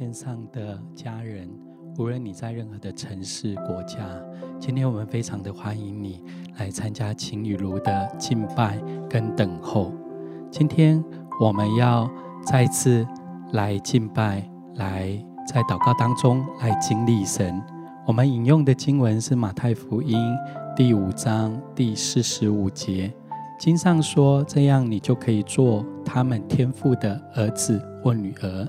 位线上的家人，无论你在任何的城市、国家，今天我们非常的欢迎你来参加情雨如的敬拜跟等候。今天我们要再次来敬拜，来在祷告当中来经历神。我们引用的经文是马太福音第五章第四十五节，经上说：“这样你就可以做他们天父的儿子或女儿。”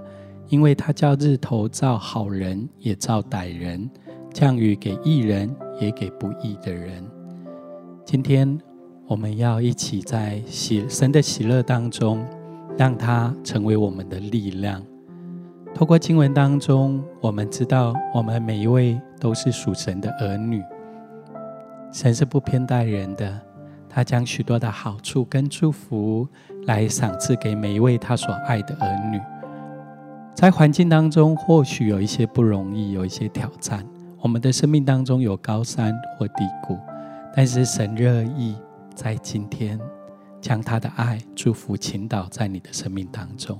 因为他叫日头照好人，也照歹人；降雨给义人，也给不义的人。今天我们要一起在喜神的喜乐当中，让他成为我们的力量。透过经文当中，我们知道我们每一位都是属神的儿女。神是不偏待人的，他将许多的好处跟祝福来赏赐给每一位他所爱的儿女。在环境当中，或许有一些不容易，有一些挑战。我们的生命当中有高山或低谷，但是神乐意在今天将他的爱、祝福倾倒在你的生命当中。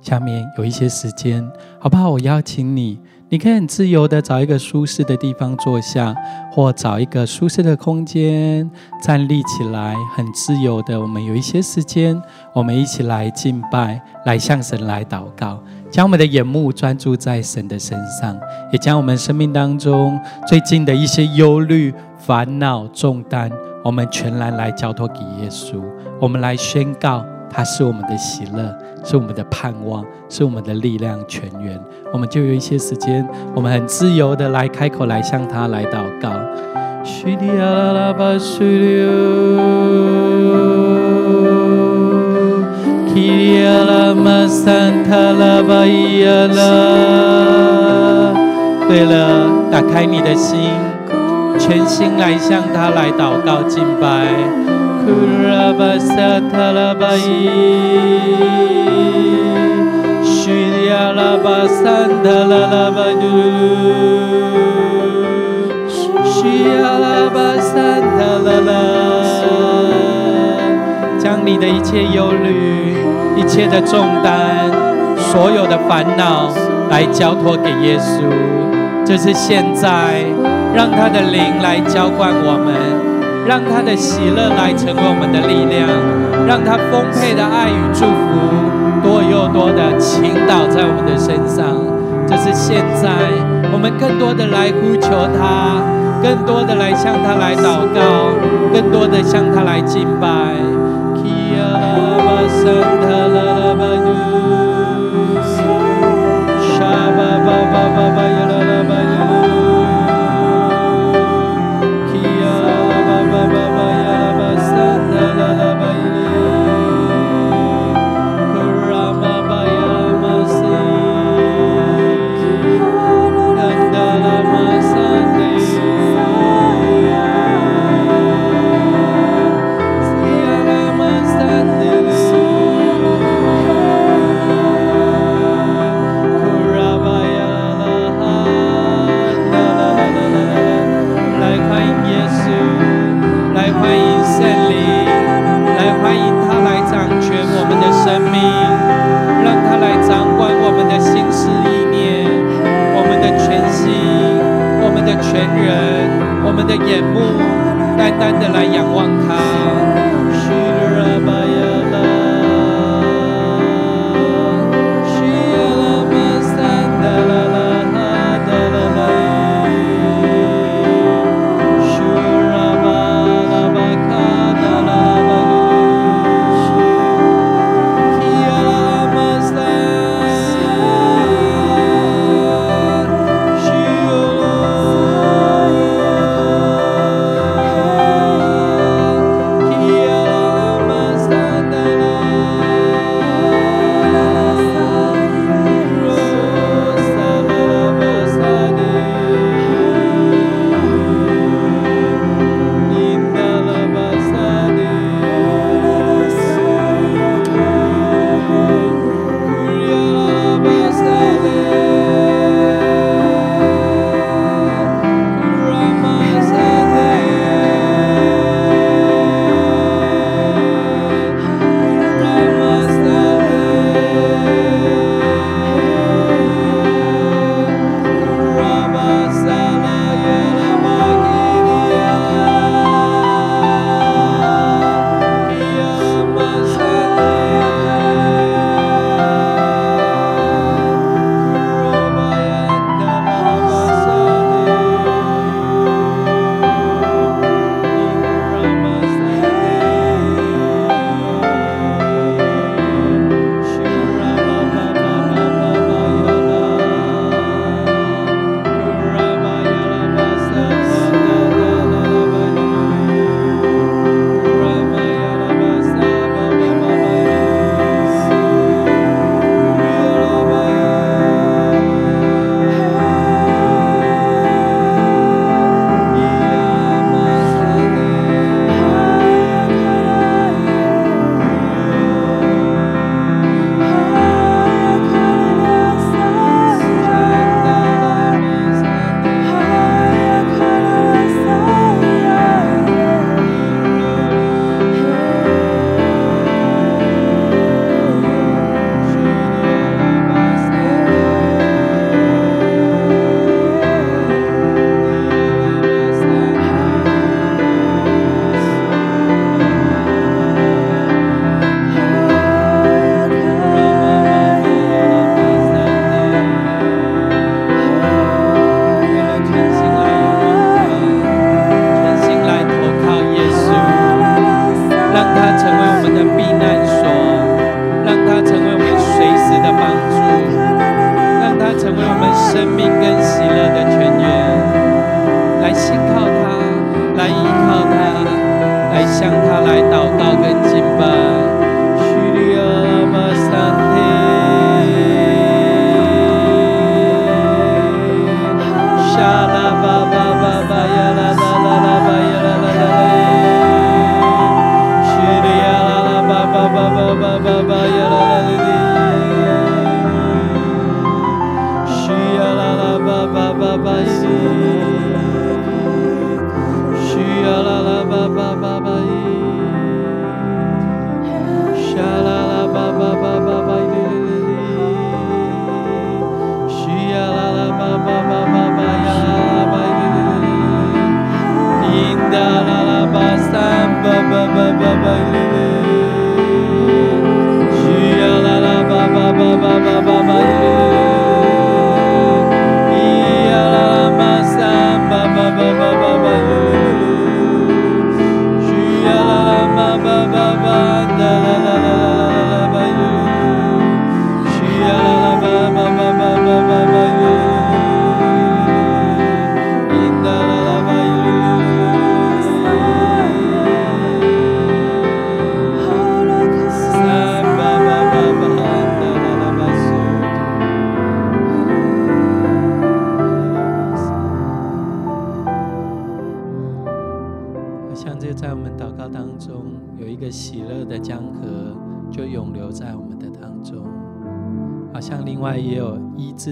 下面有一些时间，好不好？我邀请你，你可以很自由的找一个舒适的地方坐下，或找一个舒适的空间站立起来，很自由的。我们有一些时间，我们一起来敬拜，来向神来祷告，将我们的眼目专注在神的身上，也将我们生命当中最近的一些忧虑、烦恼、重担，我们全然来交托给耶稣。我们来宣告，他是我们的喜乐。是我们的盼望，是我们的力量泉源。我们就有一些时间，我们很自由的来开口，来向他来祷告。对了，打开你的心，全心来向他来祷告敬拜。呼拉巴萨塔拉巴伊，须里亚拉巴桑塔拉拉巴嘟，须亚拉巴桑塔拉拉，将你的一切忧虑、一切的重担、所有的烦恼来交托给耶稣。这是现在，让他的灵来浇灌我们。让他的喜乐来成为我们的力量，让他丰沛的爱与祝福多又多的倾倒在我们的身上。这是现在，我们更多的来呼求他，更多的来向他来祷告，更多的向他来敬拜。的眼目，单单的来仰望他。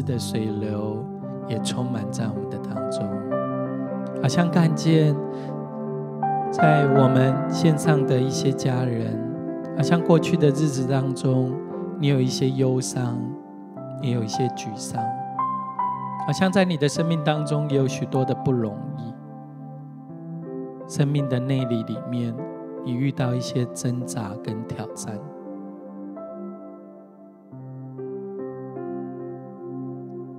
的水流也充满在我们的当中，好像看见在我们线上的一些家人，好像过去的日子当中，你有一些忧伤，也有一些沮丧，好像在你的生命当中也有许多的不容易，生命的内里里面，你遇到一些挣扎跟挑战。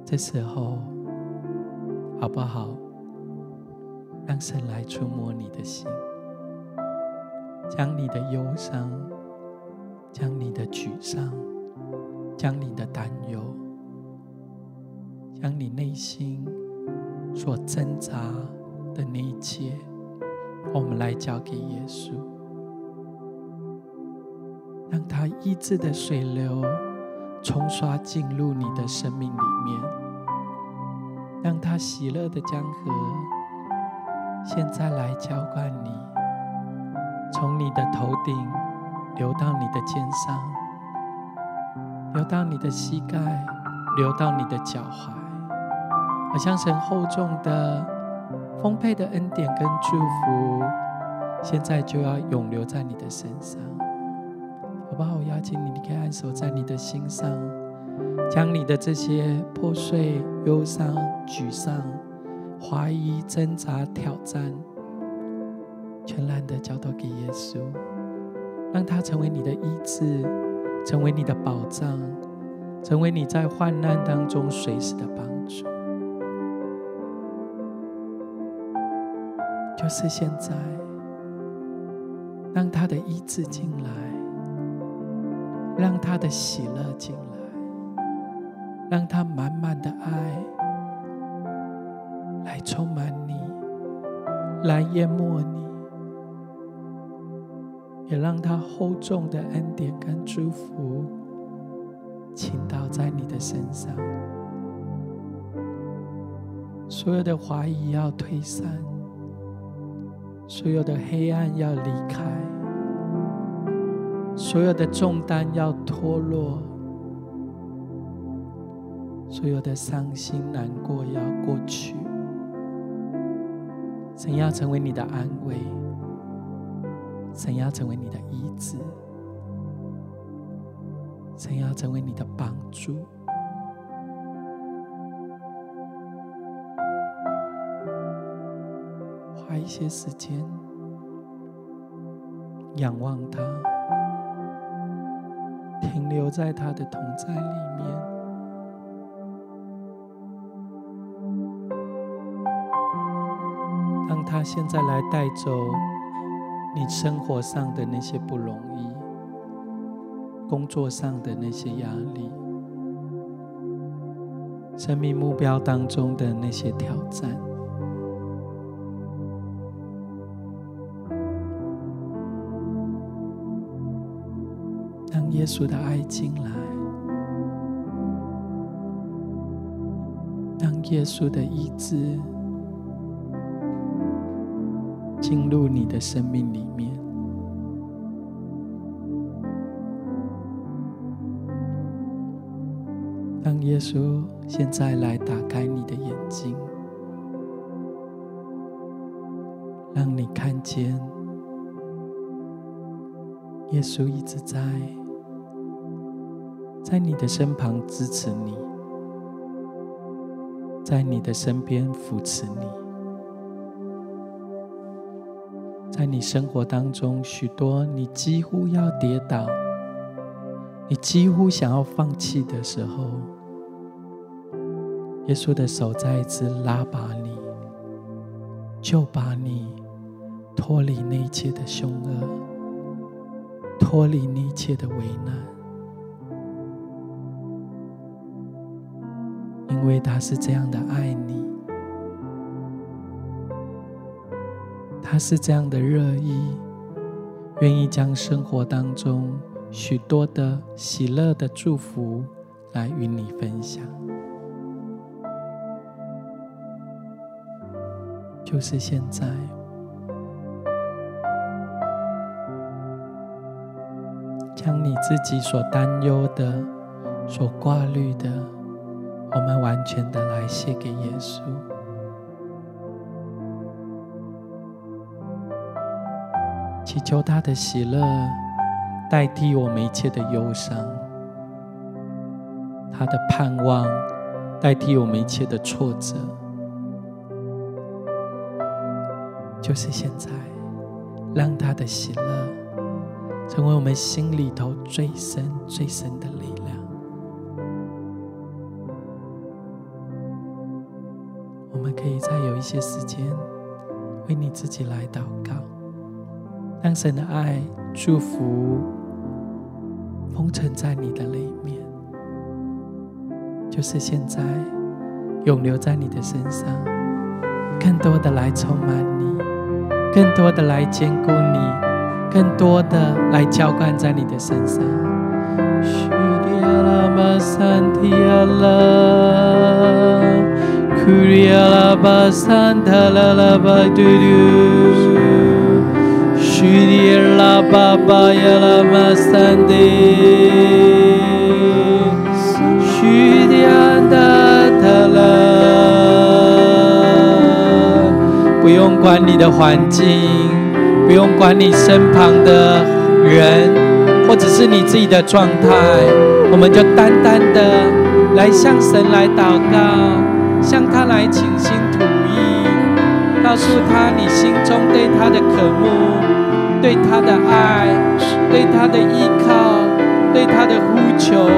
这时候，好不好？让神来触摸你的心，将你的忧伤、将你的沮丧、将你的担忧、将你内心所挣扎的那一切，我们来交给耶稣，让他医治的水流冲刷进入你的生命里面。让他喜乐的江河，现在来浇灌你，从你的头顶流到你的肩上，流到你的膝盖，流到你的脚踝，好像神厚重的、丰沛的恩典跟祝福，现在就要永留在你的身上，好不好？我邀请你，你可以按手在你的心上。将你的这些破碎、忧伤、沮丧、怀疑、挣扎、挑战，全然的交托给耶稣，让他成为你的医治，成为你的保障，成为你在患难当中随时的帮助。就是现在，让他的医治进来，让他的喜乐进来。让他满满的爱来充满你，来淹没你，也让他厚重的恩典跟祝福倾倒在你的身上。所有的怀疑要退散，所有的黑暗要离开，所有的重担要脱落。所有的伤心难过要过去，神要成为你的安慰，神要成为你的医治，神要成为你的帮助。花一些时间仰望他，留在他的同在里面。让他现在来带走你生活上的那些不容易，工作上的那些压力，生命目标当中的那些挑战，耶稣的爱进来，让耶稣的医治进入你的生命里面，让耶稣现在来打开你的眼睛，让你看见耶稣一直在。在你的身旁支持你，在你的身边扶持你，在你生活当中许多你几乎要跌倒、你几乎想要放弃的时候，耶稣的手再一次拉拔你，就把你脱离那一切的凶恶，脱离那一切的危难。因为他是这样的爱你，他是这样的热意，愿意将生活当中许多的喜乐的祝福来与你分享。就是现在，将你自己所担忧的、所挂虑的。我们完全的来献给耶稣，祈求他的喜乐代替我们一切的忧伤，他的盼望代替我们一切的挫折，就是现在，让他的喜乐成为我们心里头最深最深的力量。可以再有一些时间为你自己来祷告，让神的爱、祝福封存在你的里面，就是现在永留在你的身上，更多的来充满你，更多的来坚固你，更多的来浇灌在你的身上。拉巴嘟嘟，呼利亚拉巴巴亚拉马桑迪，呼利亚达塔拉。不用管你的环境，不用管你身旁的人，或者是你自己的状态，我们就单单的来向神来祷告。向他来倾心吐意，告诉他你心中对他的渴慕，对他的爱，对他的依靠，对他的呼求。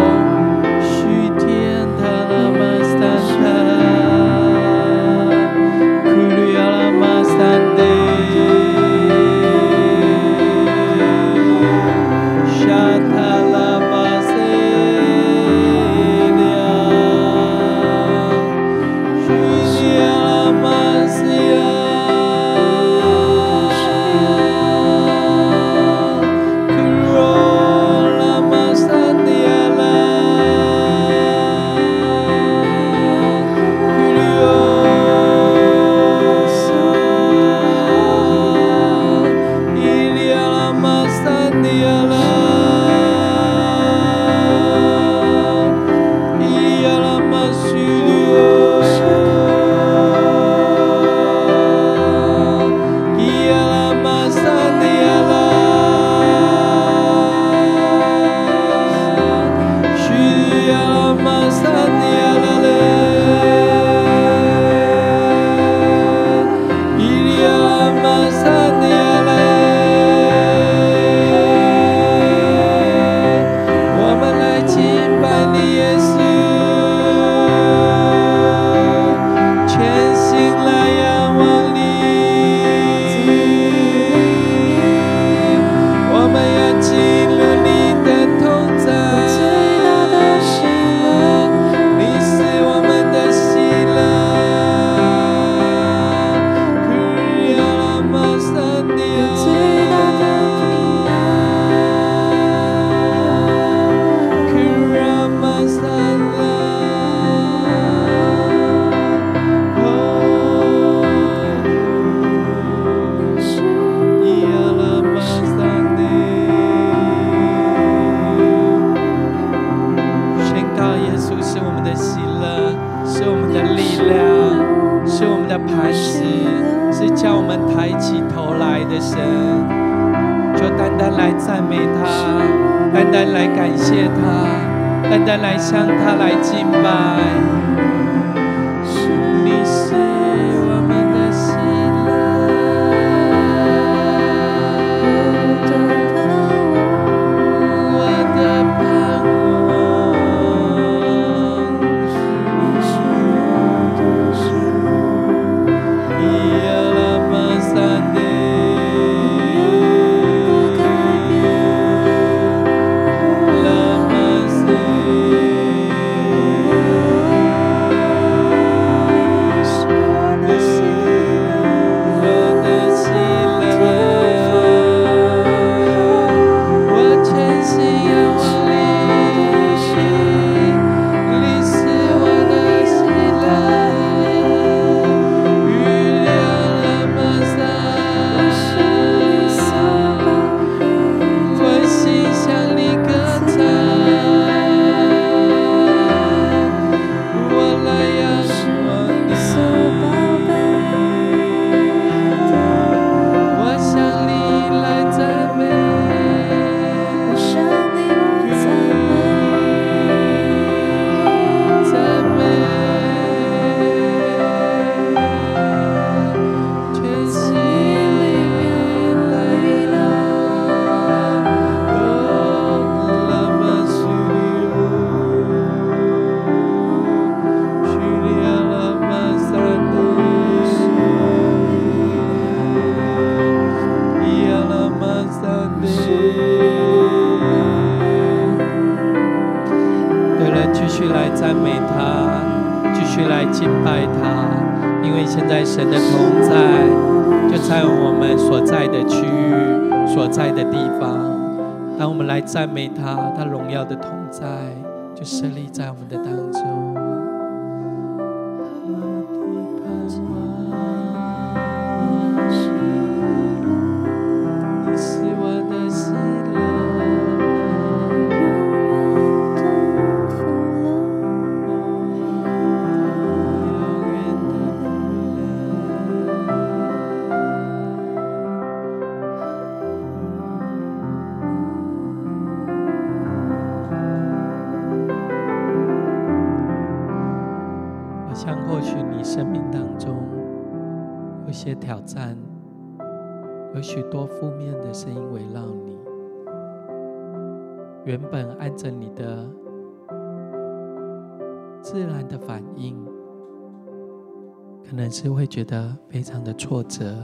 觉得非常的挫折、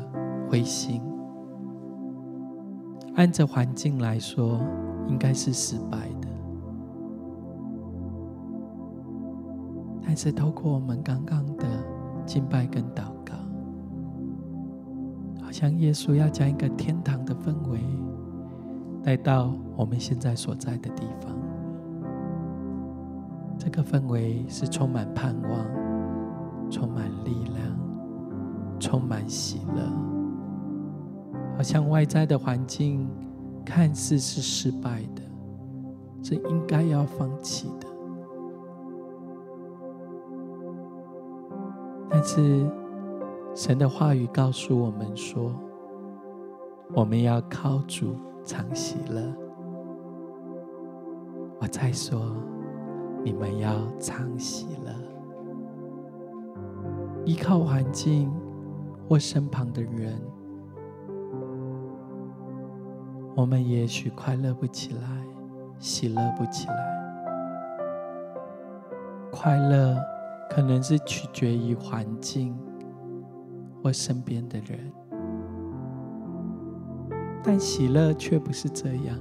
灰心。按着环境来说，应该是失败的。但是透过我们刚刚的敬拜跟祷告。好像耶稣要将一个天堂的氛围带到我们现在所在的地方，这个氛围是充满盼望、充满力量、充满喜乐。好像外在的环境看似是失败的，是应该要放弃的，但是。神的话语告诉我们说：“我们要靠主常喜乐。”我再说：“你们要常喜乐。”依靠环境或身旁的人，我们也许快乐不起来，喜乐不起来。快乐可能是取决于环境。或身边的人，但喜乐却不是这样，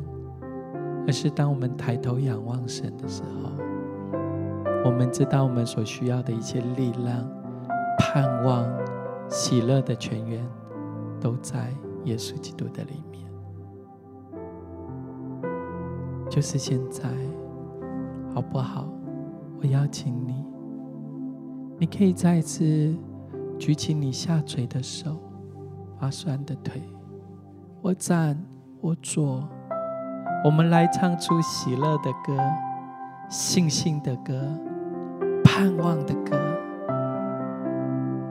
而是当我们抬头仰望神的时候，我们知道我们所需要的一切力量、盼望、喜乐的泉源，都在耶稣基督的里面。就是现在，好不好？我邀请你，你可以再次。举起你下垂的手，发酸的腿，我站，我坐，我们来唱出喜乐的歌、信心的歌、盼望的歌，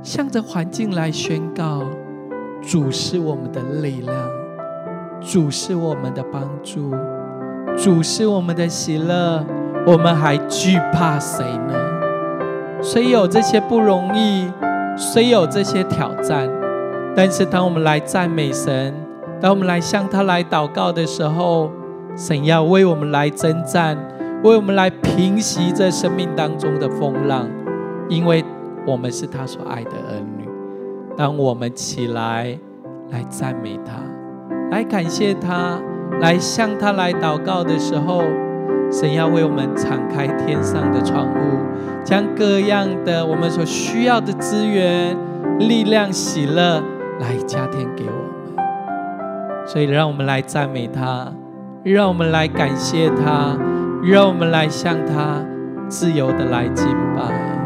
向着环境来宣告：主是我们的力量，主是我们的帮助，主是我们的喜乐，我们还惧怕谁呢？虽有这些不容易，虽有这些挑战，但是当我们来赞美神，当我们来向他来祷告的时候，神要为我们来征战，为我们来平息这生命当中的风浪，因为我们是他所爱的儿女。当我们起来来赞美他，来感谢他，来向他来祷告的时候，神要为我们敞开天上的窗户，将各样的我们所需要的资源、力量、喜乐来加添给我们。所以，让我们来赞美他，让我们来感谢他，让我们来向他自由的来敬拜。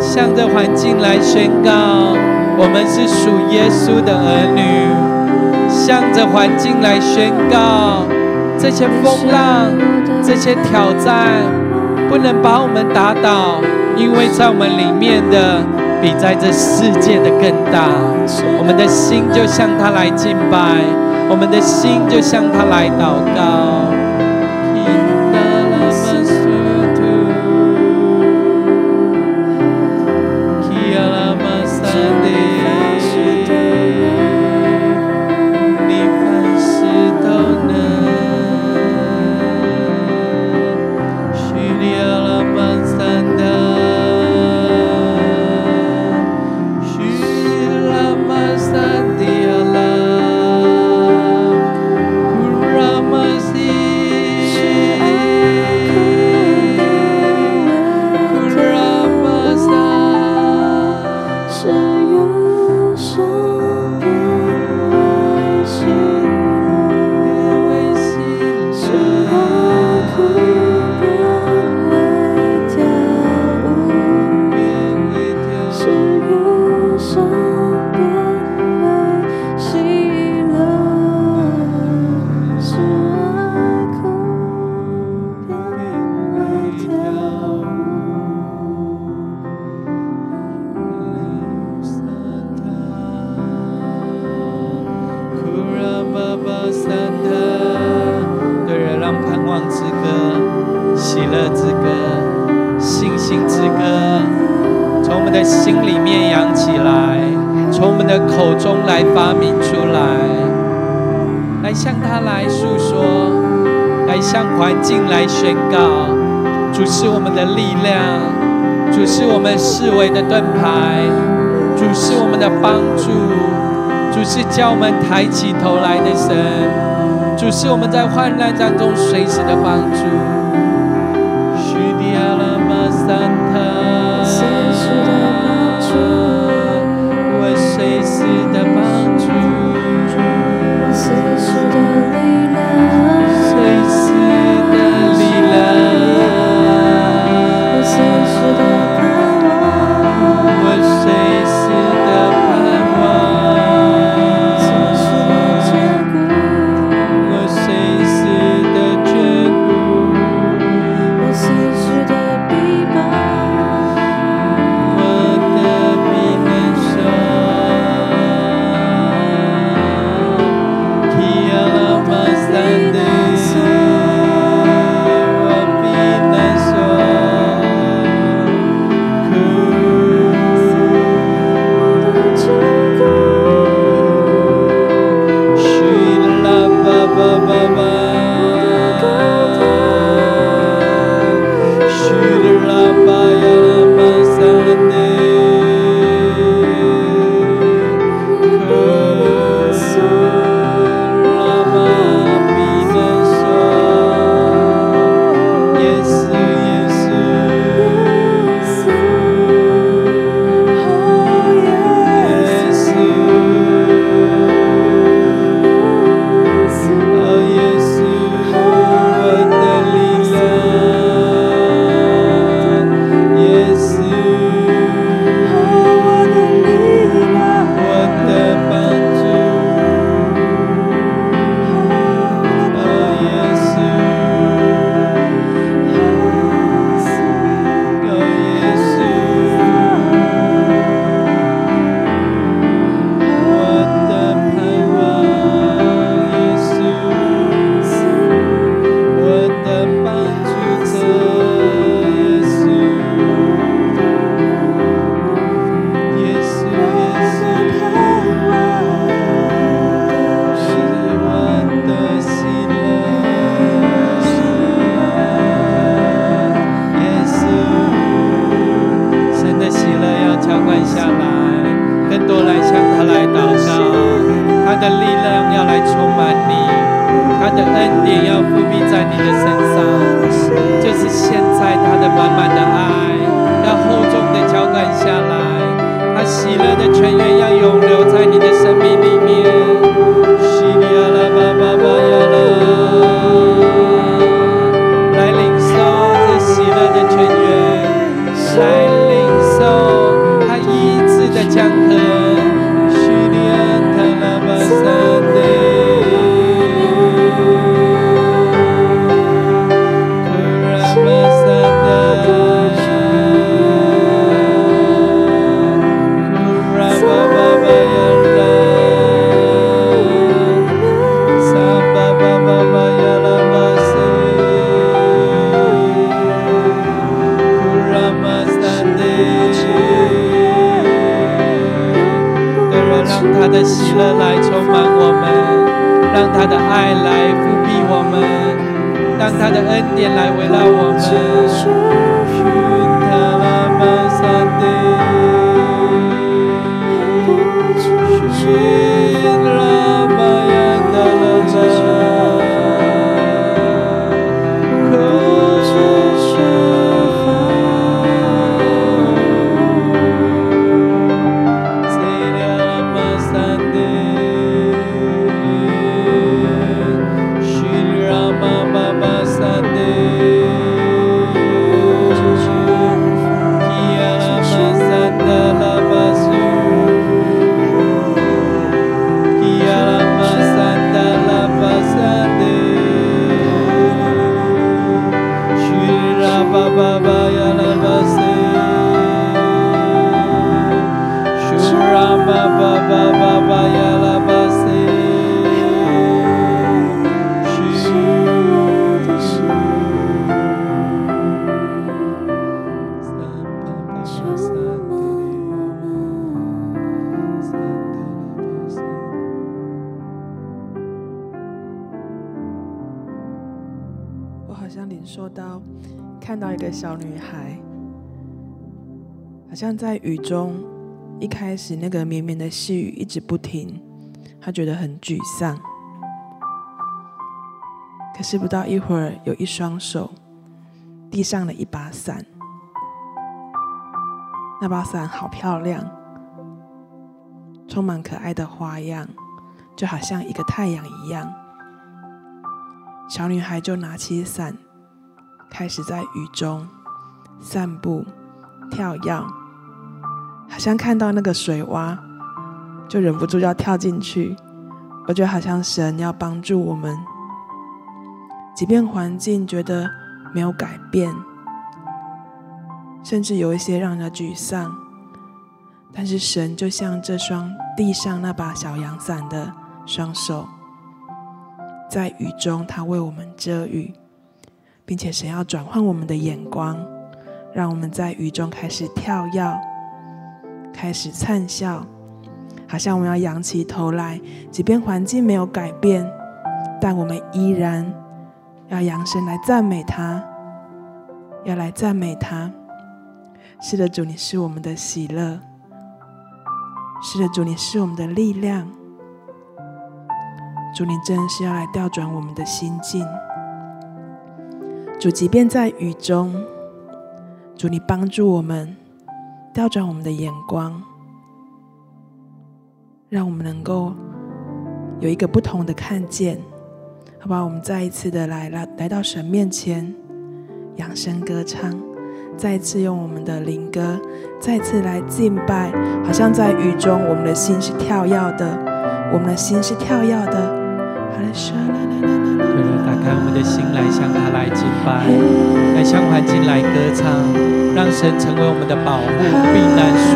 向着环境来宣告，我们是属耶稣的儿女；向着环境来宣告，这些风浪、这些挑战不能把我们打倒，因为在我们里面的。比在这世界的更大，我们的心就向他来敬拜，我们的心就向他来祷告。向环境来宣告，主是我们的力量，主是我们四维的盾牌，主是我们的帮助，主是叫我们抬起头来的神，主是我们在患难当中随时的帮助。雨中，一开始那个绵绵的细雨一直不停，他觉得很沮丧。可是不到一会儿，有一双手递上了一把伞，那把伞好漂亮，充满可爱的花样，就好像一个太阳一样。小女孩就拿起伞，开始在雨中散步、跳跃。像看到那个水洼，就忍不住要跳进去。我觉得好像神要帮助我们，即便环境觉得没有改变，甚至有一些让人沮丧，但是神就像这双递上那把小阳伞的双手，在雨中他为我们遮雨，并且神要转换我们的眼光，让我们在雨中开始跳跃。开始灿笑，好像我们要仰起头来，即便环境没有改变，但我们依然要扬声来赞美他，要来赞美他。是的，主，你是我们的喜乐；是的，主，你是我们的力量。主，你真是要来调转我们的心境。主，即便在雨中，主，你帮助我们。调转我们的眼光，让我们能够有一个不同的看见，好不好？我们再一次的来来来到神面前，扬声歌唱，再次用我们的灵歌，再次来敬拜，好像在雨中，我们的心是跳跃的，我们的心是跳跃的。好嘞，唰啦啦啦打开我们的心来向他来敬拜，来向环境来歌唱，让神成为我们的保护避难所。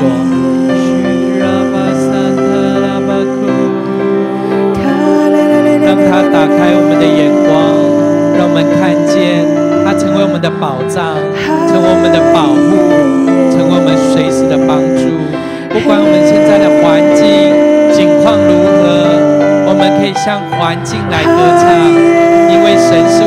让他打开我们的眼光，让我们看见他成为我们的宝藏，成为我们的保护，成为我们随时的帮助。不管我们现在的环境境况如何。我们可以向环境来歌唱，因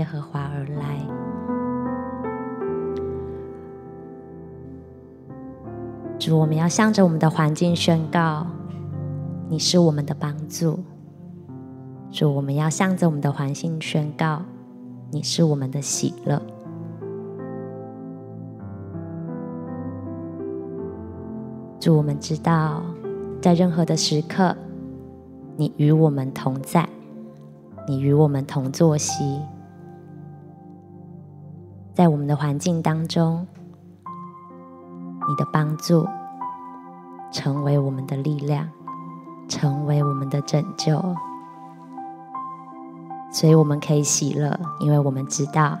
耶和华而来。主，我们要向着我们的环境宣告，你是我们的帮助。主，我们要向着我们的环境宣告，你是我们的喜乐。主，我们知道，在任何的时刻，你与我们同在，你与我们同作息，在我们的环境当中，你的帮助成为我们的力量，成为我们的拯救。所以我们可以喜乐，因为我们知道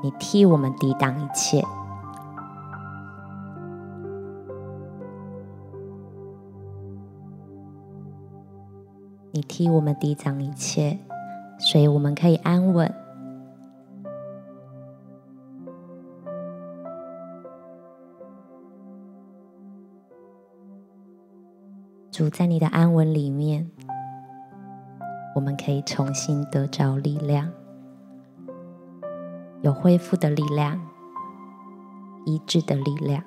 你替我们抵挡一切。你替我们抵挡一切，所以我们可以安稳。主，在你的安稳里面。我们可以重新得着力量，有恢复的力量，医治的力量，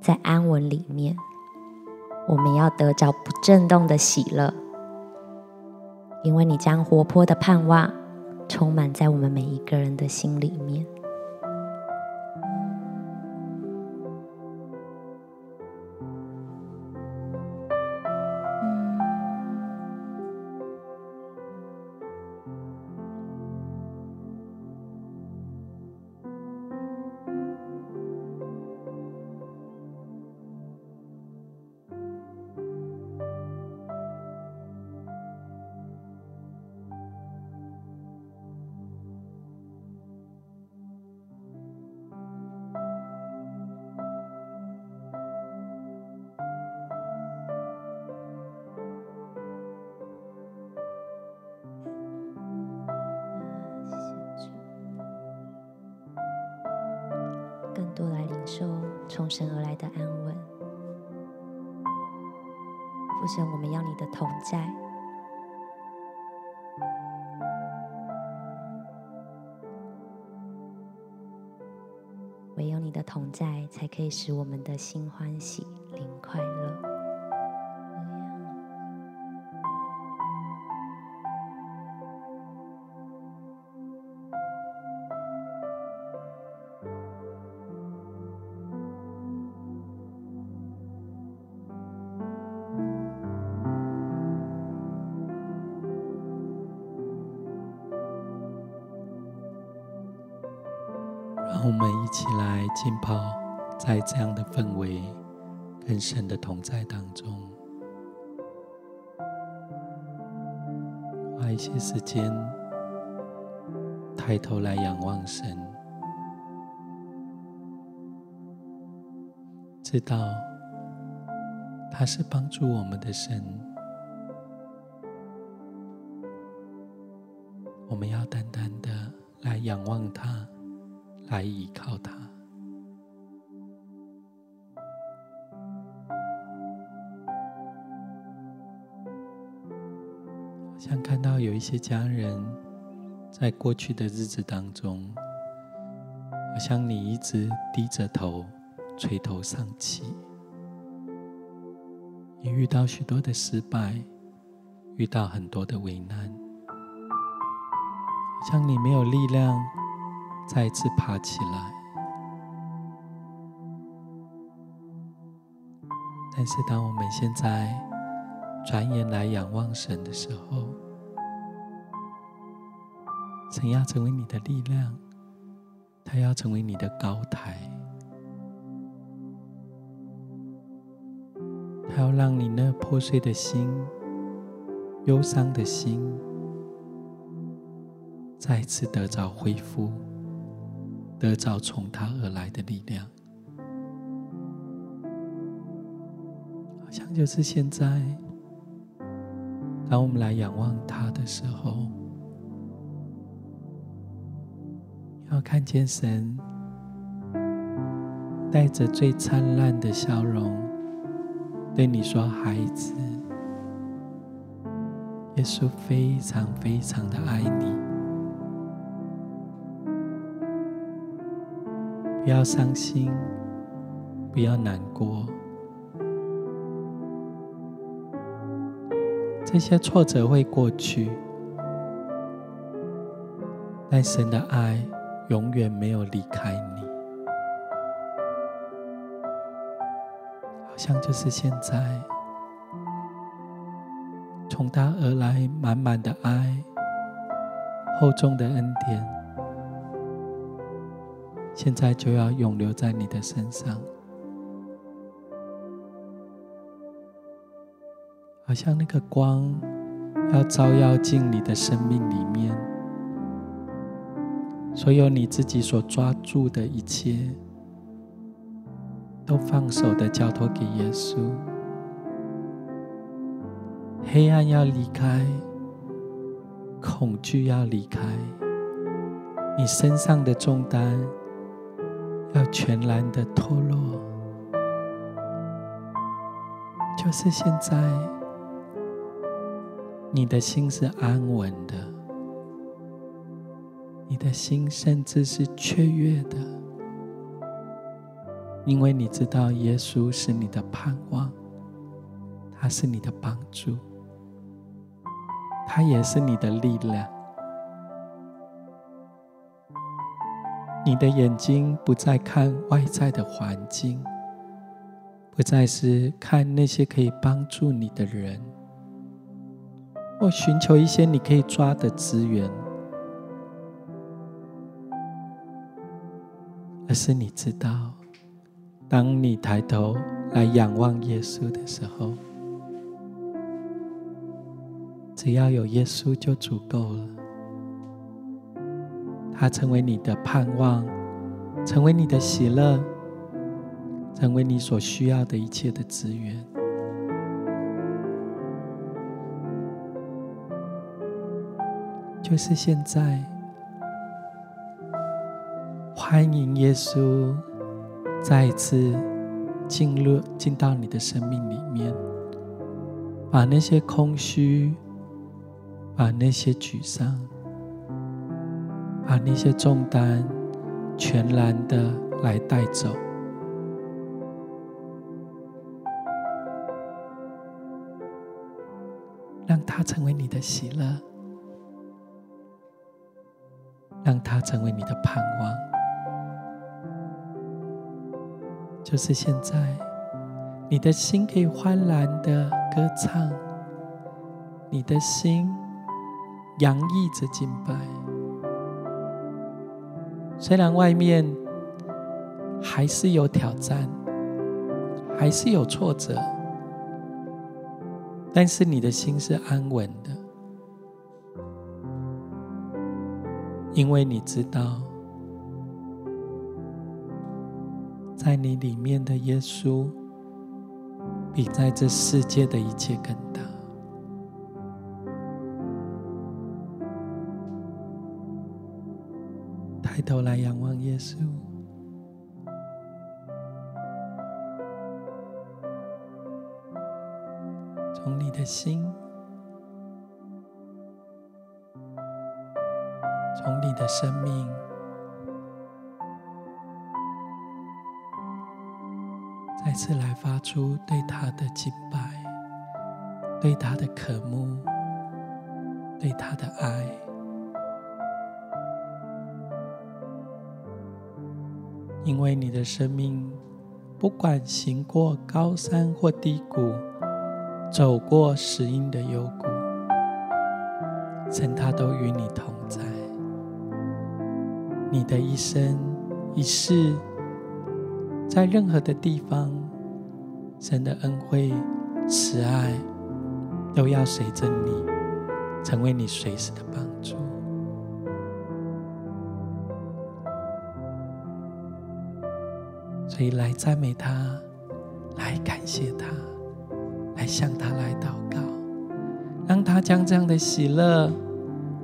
在安稳里面，我们要得着不震动的喜乐，因为你将活泼的盼望充满在我们每一个人的心里面。唯有你的同在，才可以使我们的心欢喜，灵快乐。跟神的同在当中，花一些时间抬头来仰望神，知道他是帮助我们的神，我们要单单的来仰望他。来依靠他，有一些家人在过去的日子当中，好像你一直低着头，垂头丧气，你遇到许多的失败，遇到很多的为难，好像你没有力量。再次爬起来，但是当我们现在转眼来仰望神的时候，神要成为你的力量，他要成为你的高台，他要让你那破碎的心、忧伤的心，再次得着恢复。得着从他而来的力量，好像就是现在，当我们来仰望他的时候，要看见神，带着最灿烂的笑容，对你说：“孩子，耶稣非常非常的爱你，不要伤心，不要难过，这些挫折会过去，但神的爱永远没有离开你。”好像就是现在，从他而来满满的爱，厚重的恩典，现在就要永留在你的身上，好像那个光要照耀进你的生命里面，所有你自己所抓住的一切。都放手的交托给耶稣，黑暗要离开，恐惧要离开，你身上的重担要全然的脱落。就是现在，你的心是安稳的，你的心甚至是雀跃的。因为你知道耶稣是你的盼望，他是你的帮助，他也是你的力量。你的眼睛不再看外在的环境，不再是看那些可以帮助你的人，或寻求一些你可以抓的资源，而是你知道。当你抬头来仰望耶稣的时候，只要有耶稣就足够了。他成为你的盼望，成为你的喜乐，成为你所需要的一切的资源。就是现在，欢迎耶稣。再一次进入进到你的生命里面，把那些空虚，把那些沮丧，把那些重担，全然的来带走，让它成为你的喜乐，让它成为你的盼望。就是现在，你的心可以欢然的歌唱，你的心洋溢着敬拜。虽然外面还是有挑战，还是有挫折，但是你的心是安稳的，因为你知道。在你里面的耶稣，比在这世界的一切更行过高山或低谷，走过石英的幽谷，神他都与你同在。你的一生一世。在任何的地方，神的恩惠、慈爱都要随着你，成为你随时的帮所以来赞美他，来感谢他，来向他来祷告，让他将这样的喜乐、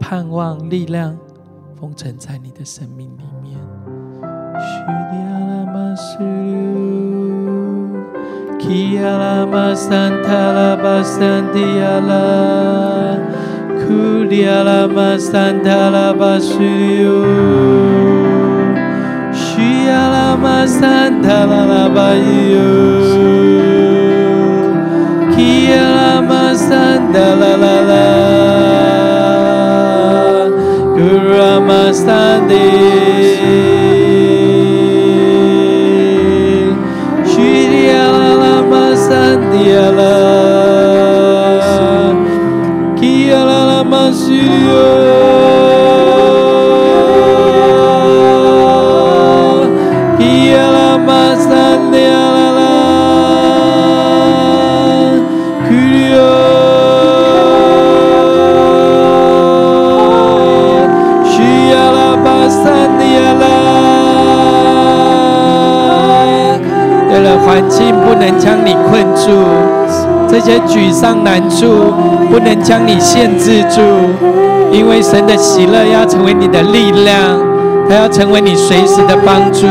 盼望、力量封存在你的生命里面。La ma santa la basuriu. Lama Santa 沮丧难处不能将你限制住，因为神的喜乐要成为你的力量，他要成为你随时的帮助。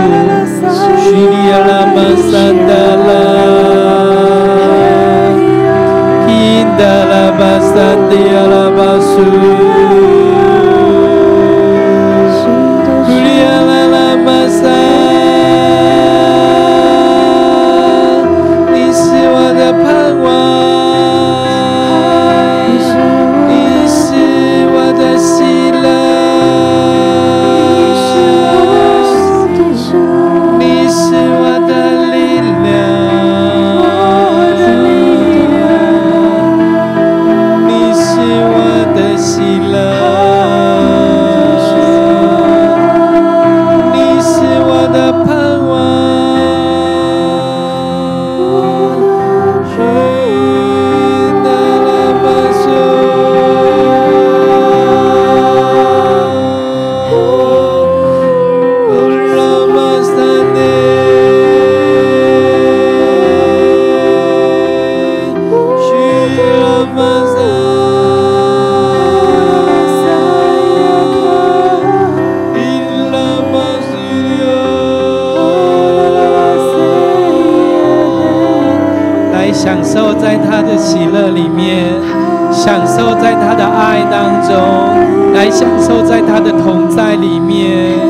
喜乐里面享受在他的爱当中来享受在他的同在里面。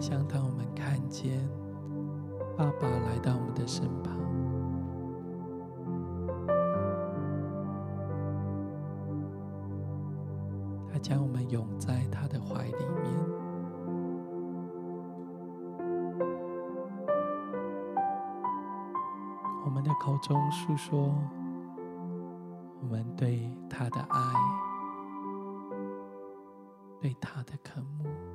想当我们看见。爸爸来到我们的身旁，他将我们拥在他的怀里面，我们的口中诉说我们对他的爱，对他的渴慕。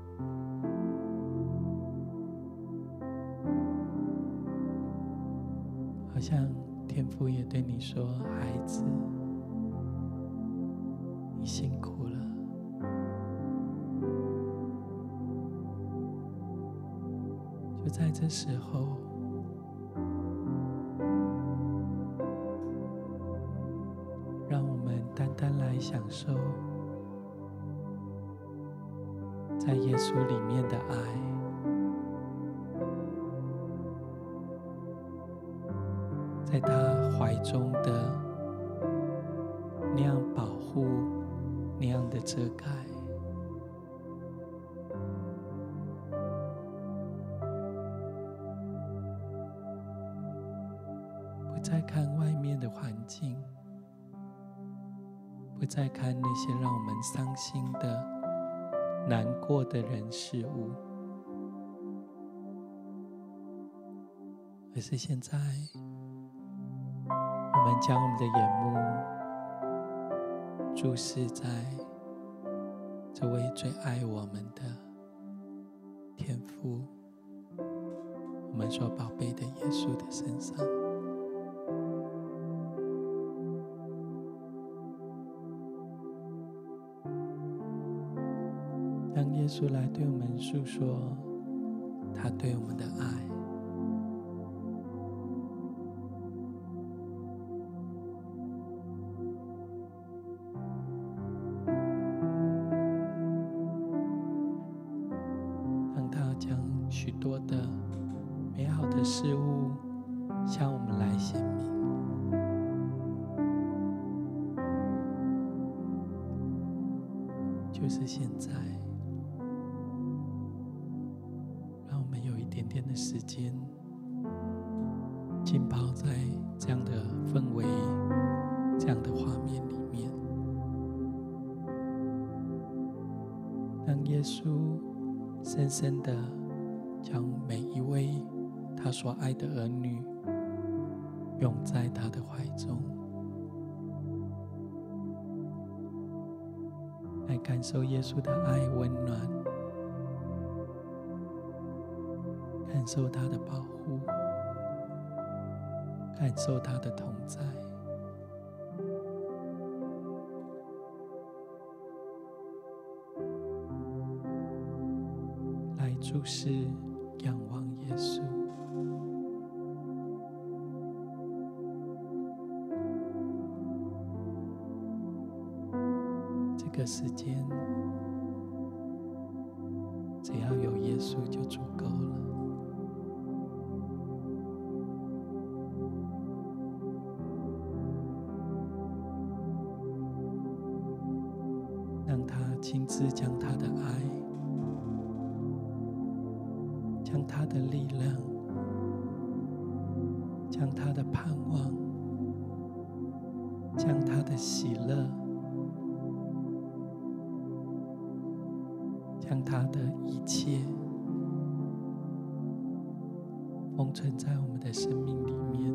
说：“孩子，你辛苦了。”就在这时候，让我们单单来享受在耶稣里面的爱。难过的人事物，而是现在。我们将我们的眼目注视在这位最爱我们的天父，我们说宝贝的耶稣的身上，让耶稣来对我们诉说他对我们的爱。将他的盼望，将他的喜乐，将他的一切封存在我们的生命里面。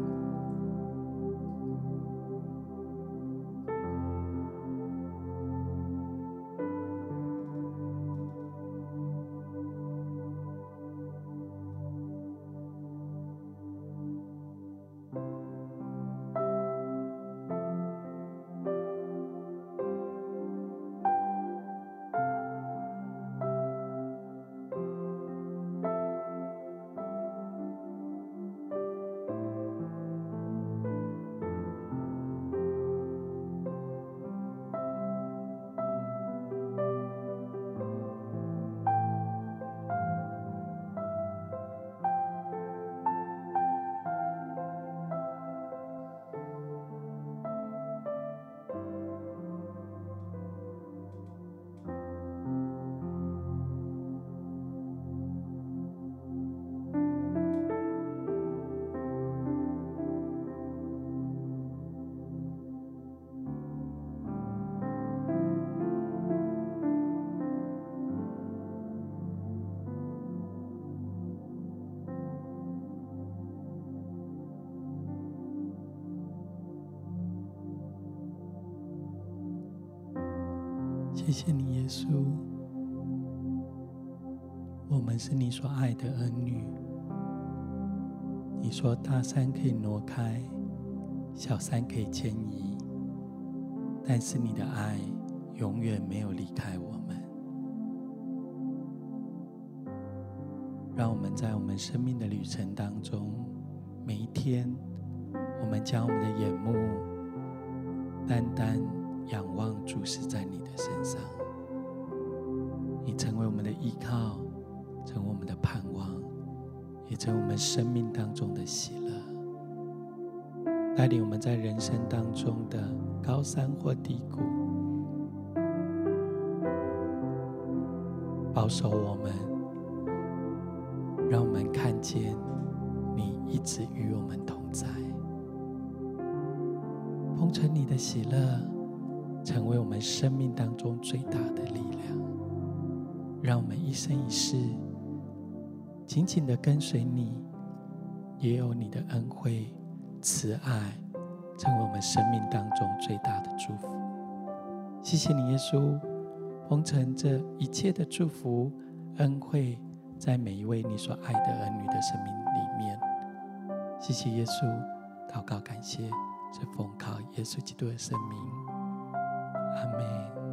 大山可以挪开，小山可以迁移，但是你的爱永远没有离开我们。让我们在我们生命的旅程当中，每一天，我们将我们的眼目单单仰望注视在你的身上。你成为我们的依靠，成为我们的盼望，也成我们生命当中的喜乐，带领我们在人生当中的高山或低谷，保守我们。让我们看见你一直与我们同在，丰盛你的喜乐，成为我们生命当中最大的力量。让我们一生一世紧紧的跟随你，也有你的恩惠、慈爱，成为我们生命当中最大的祝福。谢谢你，耶稣，丰盛这一切的祝福、恩惠。在每一位你所爱的儿女的生命里面，谢谢耶稣，祷告感谢，这奉靠耶稣基督的圣名，阿门。